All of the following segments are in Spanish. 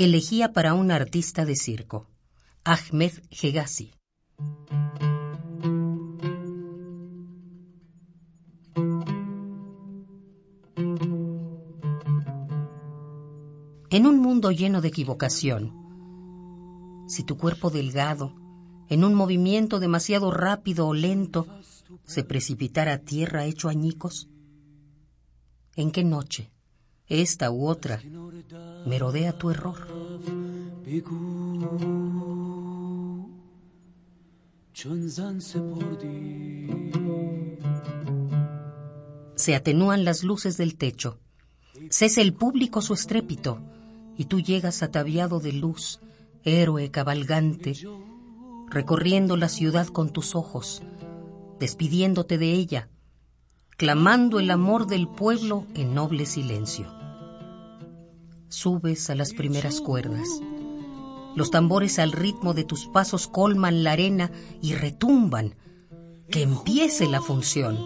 Elegía para un artista de circo, Ahmed Hegazi. En un mundo lleno de equivocación, si tu cuerpo delgado, en un movimiento demasiado rápido o lento, se precipitara a tierra hecho añicos, ¿en qué noche, esta u otra, merodea tu error? Se atenúan las luces del techo, cesa el público su estrépito, y tú llegas ataviado de luz, héroe cabalgante, recorriendo la ciudad con tus ojos, despidiéndote de ella, clamando el amor del pueblo en noble silencio. Subes a las primeras cuerdas. Los tambores al ritmo de tus pasos colman la arena y retumban. Que empiece la función.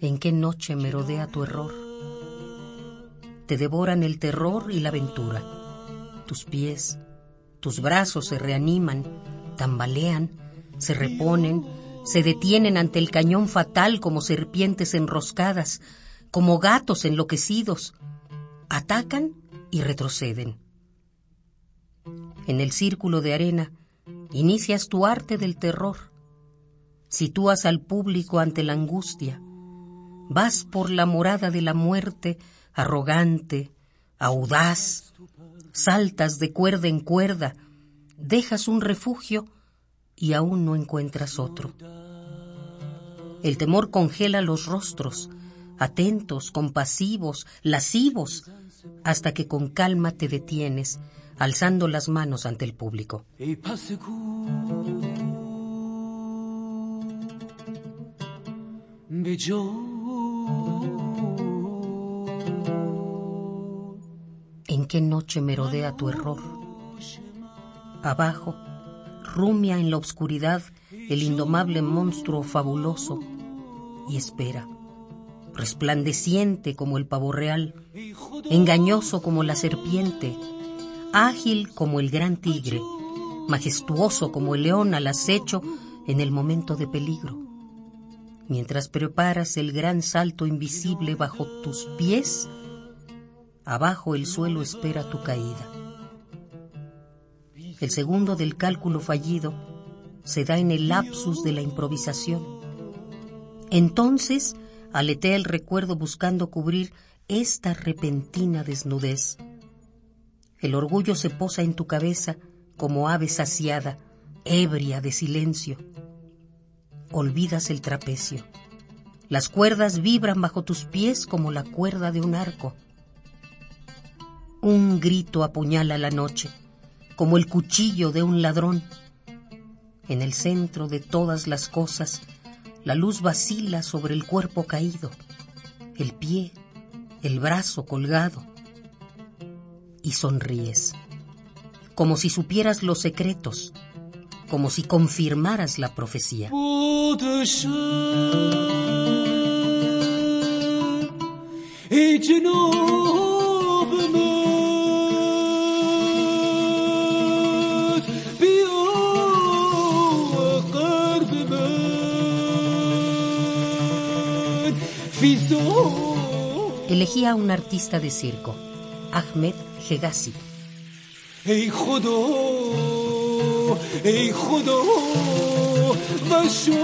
¿En qué noche merodea tu error? Te devoran el terror y la aventura. Tus pies, tus brazos se reaniman, tambalean, se reponen, se detienen ante el cañón fatal como serpientes enroscadas, como gatos enloquecidos. Atacan y retroceden. En el círculo de arena inicias tu arte del terror. Sitúas al público ante la angustia, Vas por la morada de la muerte, arrogante, audaz, saltas de cuerda en cuerda, dejas un refugio y aún no encuentras otro. El temor congela los rostros, atentos, compasivos, lascivos, hasta que con calma te detienes, alzando las manos ante el público. ¿En qué noche merodea tu error? Abajo, rumia en la oscuridad el indomable monstruo fabuloso y espera, resplandeciente como el pavo real, engañoso como la serpiente, ágil como el gran tigre, majestuoso como el león al acecho en el momento de peligro mientras preparas el gran salto invisible bajo tus pies, abajo el suelo espera tu caída. El segundo del cálculo fallido se da en el lapsus de la improvisación. Entonces aletea el recuerdo buscando cubrir esta repentina desnudez. El orgullo se posa en tu cabeza como ave saciada, ebria de silencio olvidas el trapecio. Las cuerdas vibran bajo tus pies como la cuerda de un arco. Un grito apuñala la noche, como el cuchillo de un ladrón. En el centro de todas las cosas, la luz vacila sobre el cuerpo caído, el pie, el brazo colgado. Y sonríes, como si supieras los secretos, como si confirmaras la profecía. piso. Elegía a un artista de circo, Ahmed Hegazi. ¡Ey, jodo! ¡Ey, jodo! ¡Mashu!